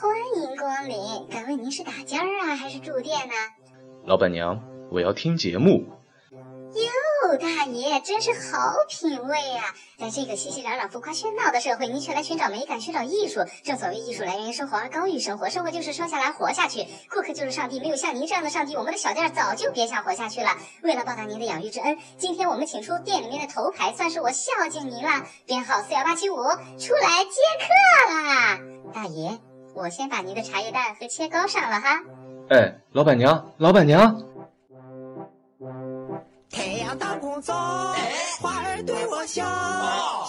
欢迎光临。敢问您是打尖儿啊，还是住店呢？老板娘，我要听节目。哟，大爷真是好品味呀！在这个熙熙攘攘、浮夸喧闹的社会，您却来寻找美感、寻找艺术。正所谓艺术来源于生活，而高于生活。生活就是生下来活下去，顾客就是上帝。没有像您这样的上帝，我们的小店早就别想活下去了。为了报答您的养育之恩，今天我们请出店里面的头牌，算是我孝敬您了。编号四幺八七五，出来接客啦！大爷，我先把您的茶叶蛋和切糕上了哈。哎，老板娘，老板娘。当空照，花儿对我笑，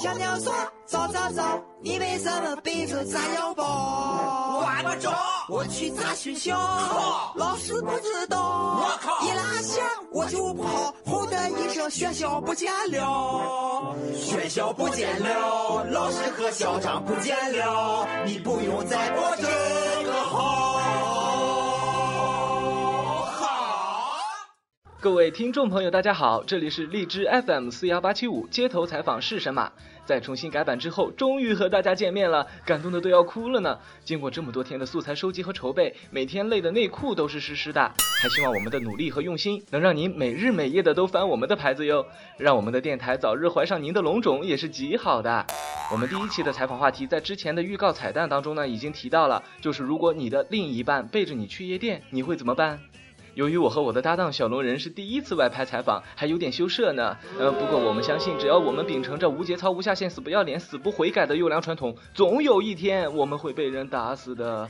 小鸟说早早早，你为什么背着炸药包？我不着，我去炸学校，老师不知道，我靠，一拉线我就跑，轰的一声学校不见了，学校不见了，老师和校长不见了，你不用再过这各位听众朋友，大家好，这里是荔枝 FM 四幺八七五街头采访是神马，在重新改版之后，终于和大家见面了，感动的都要哭了呢。经过这么多天的素材收集和筹备，每天累的内裤都是湿湿的，还希望我们的努力和用心能让您每日每夜的都翻我们的牌子哟，让我们的电台早日怀上您的龙种也是极好的。我们第一期的采访话题在之前的预告彩蛋当中呢已经提到了，就是如果你的另一半背着你去夜店，你会怎么办？由于我和我的搭档小龙人是第一次外拍采访，还有点羞涩呢。呃，不过我们相信，只要我们秉承着无节操、无下限、死不要脸、死不悔改的优良传统，总有一天我们会被人打死的。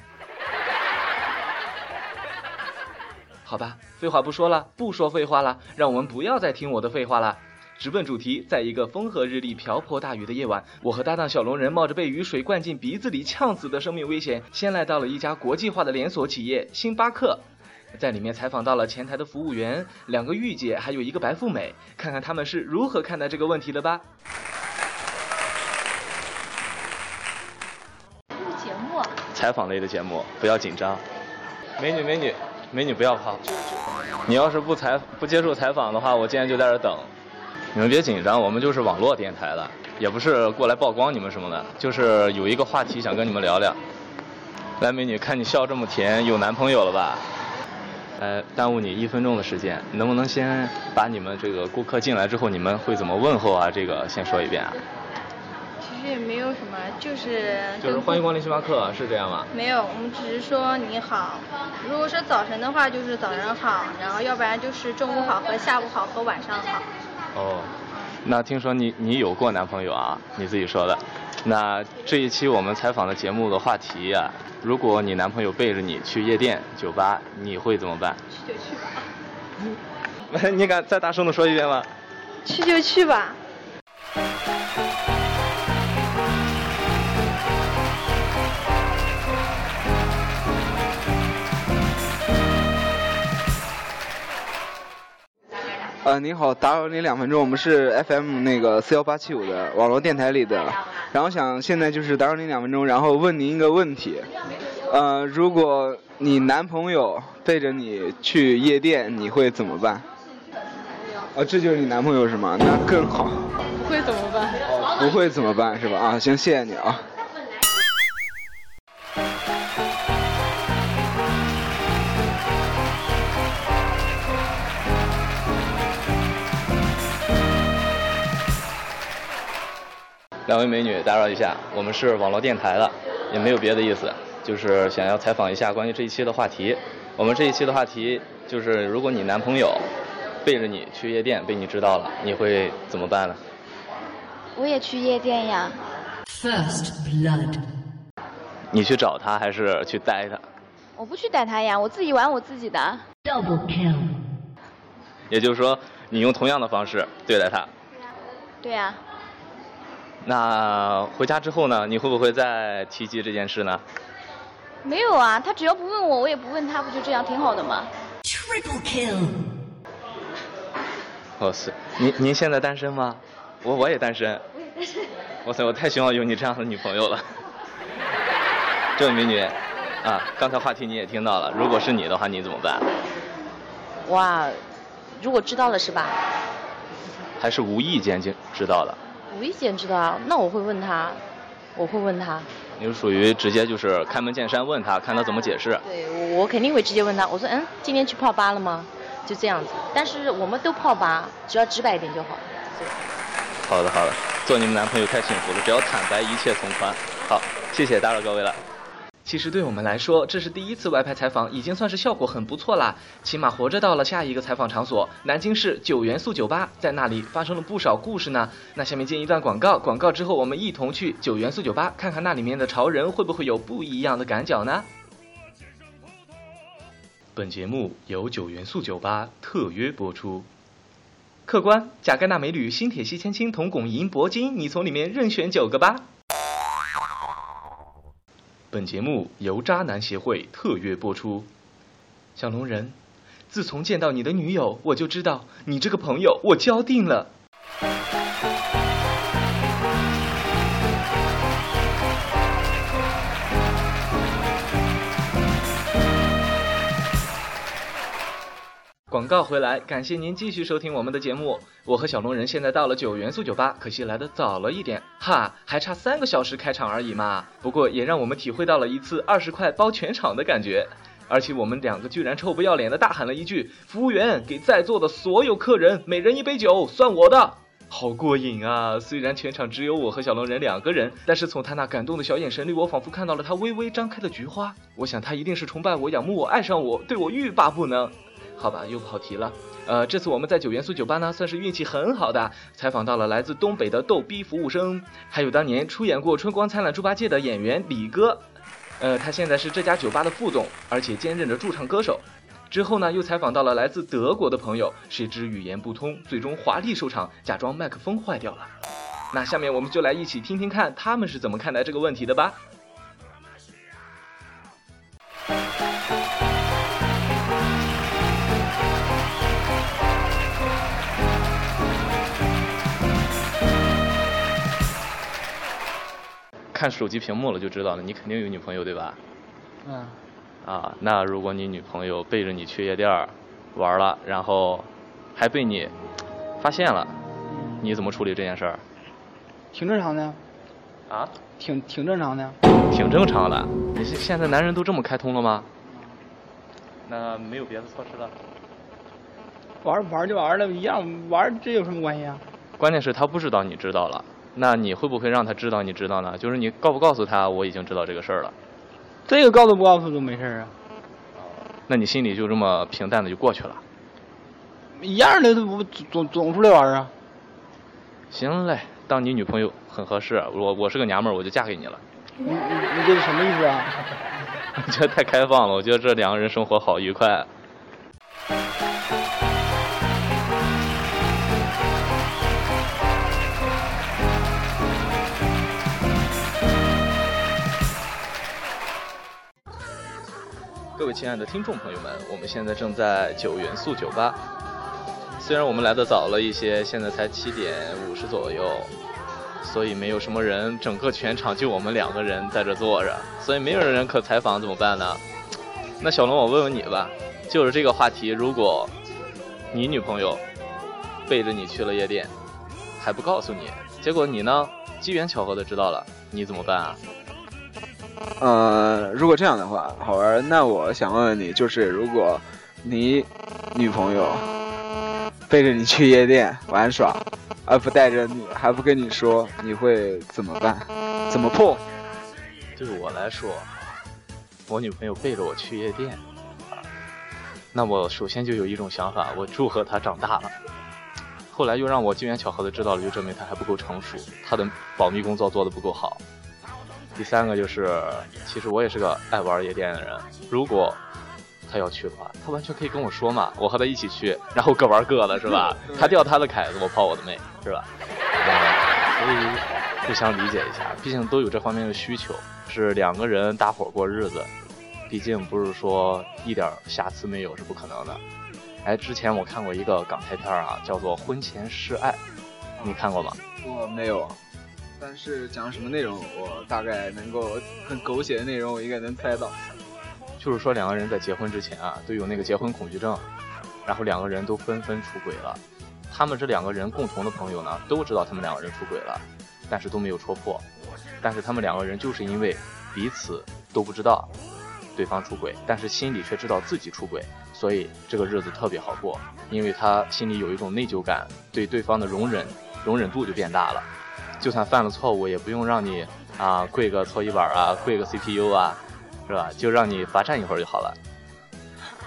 好吧，废话不说了，不说废话了，让我们不要再听我的废话了。直奔主题，在一个风和日丽、瓢泼大雨的夜晚，我和搭档小龙人冒着被雨水灌进鼻子里呛死的生命危险，先来到了一家国际化的连锁企业星巴克。在里面采访到了前台的服务员、两个御姐，还有一个白富美，看看他们是如何看待这个问题的吧。节目，采访类的节目，不要紧张。美女，美女，美女，不要跑。你要是不采不接受采访的话，我今天就在这等。你们别紧张，我们就是网络电台的，也不是过来曝光你们什么的，就是有一个话题想跟你们聊聊。来，美女，看你笑这么甜，有男朋友了吧？呃，耽误你一分钟的时间，能不能先把你们这个顾客进来之后，你们会怎么问候啊？这个先说一遍啊。其实也没有什么，就是就是欢迎光临星巴克，是这样吗？没有，我们只是说你好。如果说早晨的话，就是早上好，然后要不然就是中午好和下午好和晚上好。哦，那听说你你有过男朋友啊？你自己说的。那这一期我们采访的节目的话题啊、如果你男朋友背着你去夜店、酒吧，你会怎么办？去就去吧。你敢再大声的说一遍吗？去就去吧。呃，您好，打扰您两分钟，我们是 FM 那个四幺八七五的网络电台里的，然后想现在就是打扰您两分钟，然后问您一个问题，呃，如果你男朋友背着你去夜店，你会怎么办？哦，这就是你男朋友是吗？那更好。不会怎么办？不会怎么办是吧？啊，行，谢谢你啊。两位美女，打扰一下，我们是网络电台的，也没有别的意思，就是想要采访一下关于这一期的话题。我们这一期的话题就是，如果你男朋友背着你去夜店，被你知道了，你会怎么办呢？我也去夜店呀。First blood. 你去找他还是去逮他？我不去逮他呀，我自己玩我自己的。Double kill. 也就是说，你用同样的方式对待他。对呀、那回家之后呢？你会不会再提及这件事呢？没有啊，他只要不问我，我也不问他，不就这样挺好的吗？Triple kill. 哇塞，您您现在单身吗？我我也单身。哇塞，我太希望有你这样的女朋友了。这位美女，啊，刚才话题你也听到了，如果是你的话，你怎么办？哇，如果知道了是吧？还是无意间就知道了？无意间知道啊，那我会问他，我会问他，你是属于直接就是开门见山问他，看他怎么解释。对，我肯定会直接问他，我说，嗯，今天去泡吧了吗？就这样子。但是我们都泡吧，只要直白一点就好。好的，好的，做你们男朋友太幸福了，只要坦白，一切从宽。好，谢谢，打扰各位了。其实对我们来说，这是第一次外拍采访，已经算是效果很不错啦。起码活着到了下一个采访场所——南京市九元素酒吧，在那里发生了不少故事呢。那下面进一段广告，广告之后我们一同去九元素酒吧，看看那里面的潮人会不会有不一样的感脚呢？本节目由九元素酒吧特约播出。客官，贾盖纳美女新铁西千金铜汞银铂金，你从里面任选九个吧。本节目由渣男协会特约播出。小龙人，自从见到你的女友，我就知道你这个朋友我交定了。广告回来，感谢您继续收听我们的节目。我和小龙人现在到了九元素酒吧，可惜来的早了一点，哈，还差三个小时开场而已嘛。不过也让我们体会到了一次二十块包全场的感觉，而且我们两个居然臭不要脸的大喊了一句：“服务员，给在座的所有客人每人一杯酒，算我的。”好过瘾啊！虽然全场只有我和小龙人两个人，但是从他那感动的小眼神里，我仿佛看到了他微微张开的菊花。我想他一定是崇拜我、仰慕我、爱上我，对我欲罢不能。好吧，又跑题了。呃，这次我们在九元素酒吧呢，算是运气很好的，采访到了来自东北的逗逼服务生，还有当年出演过《春光灿烂猪八戒》的演员李哥。呃，他现在是这家酒吧的副总，而且兼任着驻唱歌手。之后呢，又采访到了来自德国的朋友，谁知语言不通，最终华丽收场，假装麦克风坏掉了。那下面我们就来一起听听看他们是怎么看待这个问题的吧。看手机屏幕了就知道了，你肯定有女朋友对吧？嗯。啊，那如果你女朋友背着你去夜店玩了，然后还被你发现了，你怎么处理这件事儿？挺正常的。啊？挺挺正常的。挺正常的。你现现在男人都这么开通了吗？那没有别的措施了？玩玩就玩了，一样玩，这有什么关系啊？关键是他不知道你知道了。那你会不会让他知道你知道呢？就是你告不告诉他我已经知道这个事儿了？这个告诉不告诉都没事啊。那你心里就这么平淡的就过去了？一样的，不总总出来玩啊？行嘞，当你女朋友很合适，我我是个娘们儿，我就嫁给你了。你你你这是什么意思啊？我觉得太开放了，我觉得这两个人生活好愉快。位亲爱的听众朋友们，我们现在正在九元素酒吧。虽然我们来的早了一些，现在才七点五十左右，所以没有什么人，整个全场就我们两个人在这坐着，所以没有人可采访，怎么办呢？那小龙，我问问你吧，就是这个话题，如果你女朋友背着你去了夜店，还不告诉你，结果你呢，机缘巧合的知道了，你怎么办啊？呃，如果这样的话，好玩。那我想问问你，就是如果你女朋友背着你去夜店玩耍，而不带着你，还不跟你说，你会怎么办？怎么破？对我来说，我女朋友背着我去夜店，那我首先就有一种想法，我祝贺她长大了。后来又让我机缘巧合的知道了，就证明她还不够成熟，她的保密工作做得不够好。第三个就是，其实我也是个爱玩夜店的人。如果他要去的话，他完全可以跟我说嘛，我和他一起去，然后各玩各的，是吧？他钓他的凯子，我泡我的妹，是吧？所以互相理解一下，毕竟都有这方面的需求，是两个人搭伙过日子，毕竟不是说一点瑕疵没有是不可能的。哎，之前我看过一个港台片啊，叫做《婚前试爱》，你看过吗？我没有。但是讲什么内容，我大概能够很狗血的内容，我应该能猜到。就是说两个人在结婚之前啊，都有那个结婚恐惧症，然后两个人都纷纷出轨了。他们这两个人共同的朋友呢，都知道他们两个人出轨了，但是都没有戳破。但是他们两个人就是因为彼此都不知道对方出轨，但是心里却知道自己出轨，所以这个日子特别好过，因为他心里有一种内疚感，对对方的容忍容忍度就变大了，就算犯了错误，也不用让你啊跪个搓衣板啊，跪个 CPU 啊，是吧？就让你罚站一会儿就好了。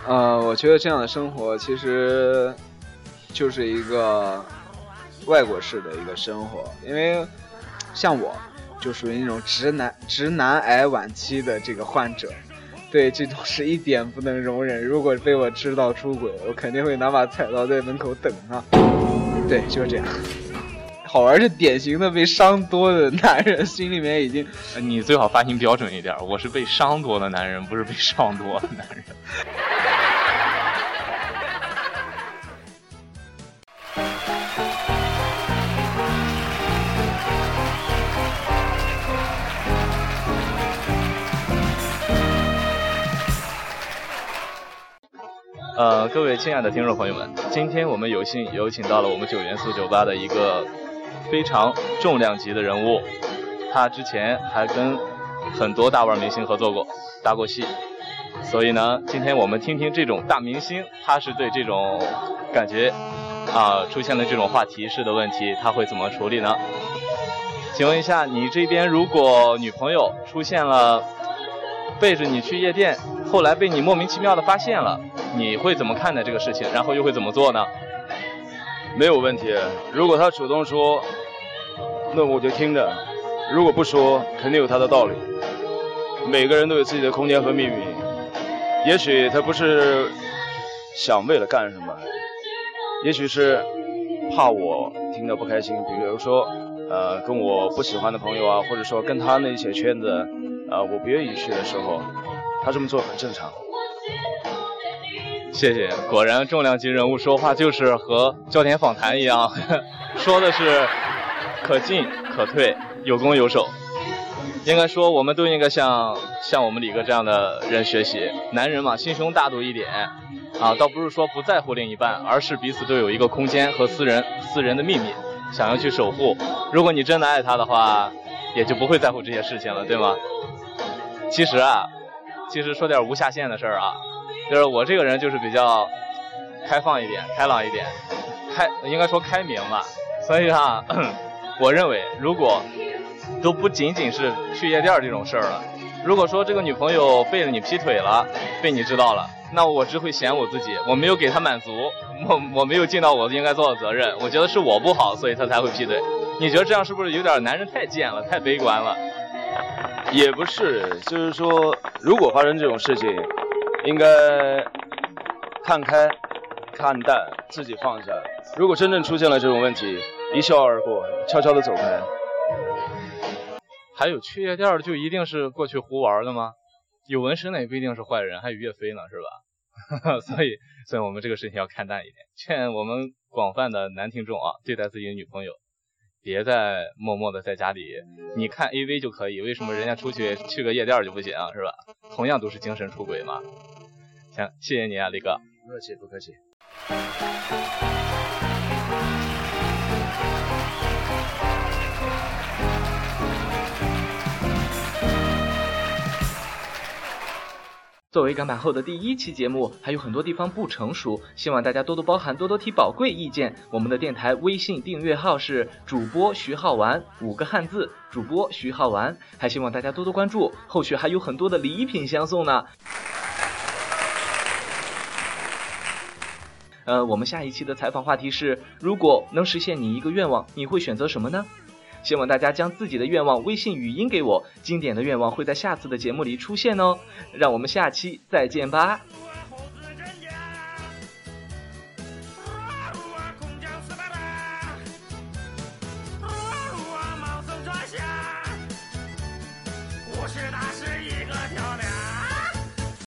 呃，我觉得这样的生活其实就是一个外国式的一个生活，因为像我就属于那种直男直男癌晚期的这个患者，对这种是一点不能容忍。如果被我知道出轨，我肯定会拿把菜刀在门口等他。对，就是这样。好玩是典型的被伤多的男人，心里面已经 你最好发音标准一点，我是被伤多的男人，不是被伤多的男人。呃，各位亲爱的听众朋友们，今天我们有幸有请到了我们九元素酒吧的一个非常重量级的人物，他之前还跟很多大腕明星合作过，搭过戏，所以呢，今天我们听听这种大明星，他是对这种感觉啊出现了这种话题式的问题，他会怎么处理呢？请问一下，你这边如果女朋友出现了背着你去夜店，后来被你莫名其妙的发现了？你会怎么看待这个事情？然后又会怎么做呢？没有问题。如果他主动说，那我就听着；如果不说，肯定有他的道理。每个人都有自己的空间和秘密。也许他不是想为了干什么，也许是怕我听到不开心。比如说，呃，跟我不喜欢的朋友啊，或者说跟他那些圈子，呃，我不愿意去的时候，他这么做很正常。谢谢，果然重量级人物说话就是和焦点访谈一样，说的是可进可退，有攻有守。应该说，我们都应该向像我们李哥这样的人学习。男人嘛，心胸大度一点啊，倒不是说不在乎另一半，而是彼此都有一个空间和私人私人的秘密，想要去守护。如果你真的爱他的话，也就不会在乎这些事情了，对吗？其实啊，其实说点无下限的事儿啊。就是我这个人就是比较开放一点、开朗一点，开应该说开明吧。所以哈，我认为如果都不仅仅是去夜店这种事儿了，如果说这个女朋友背着你劈腿了，被你知道了，那我只会嫌我自己，我没有给她满足，我我没有尽到我应该做的责任。我觉得是我不好，所以她才会劈腿。你觉得这样是不是有点男人太贱了、太悲观了？也不是，就是说，如果发生这种事情。应该看开、看淡，自己放下。如果真正出现了这种问题，一笑而过，悄悄的走开。还有去夜店就一定是过去胡玩的吗？有纹身的也不一定是坏人，还有岳飞呢，是吧？所以，所以我们这个事情要看淡一点。劝我们广泛的男听众啊，对待自己的女朋友，别再默默的在家里，你看 AV 就可以，为什么人家出去去个夜店就不行，是吧？同样都是精神出轨嘛。行，谢谢你啊，李哥。不客气，不客气。作为改版后的第一期节目，还有很多地方不成熟，希望大家多多包涵，多多提宝贵意见。我们的电台微信订阅号是主播徐浩玩，五个汉字，主播徐浩玩，还希望大家多多关注，后续还有很多的礼品相送呢。呃，我们下一期的采访话题是：如果能实现你一个愿望，你会选择什么呢？希望大家将自己的愿望微信语音给我，经典的愿望会在下次的节目里出现哦。让我们下期再见吧。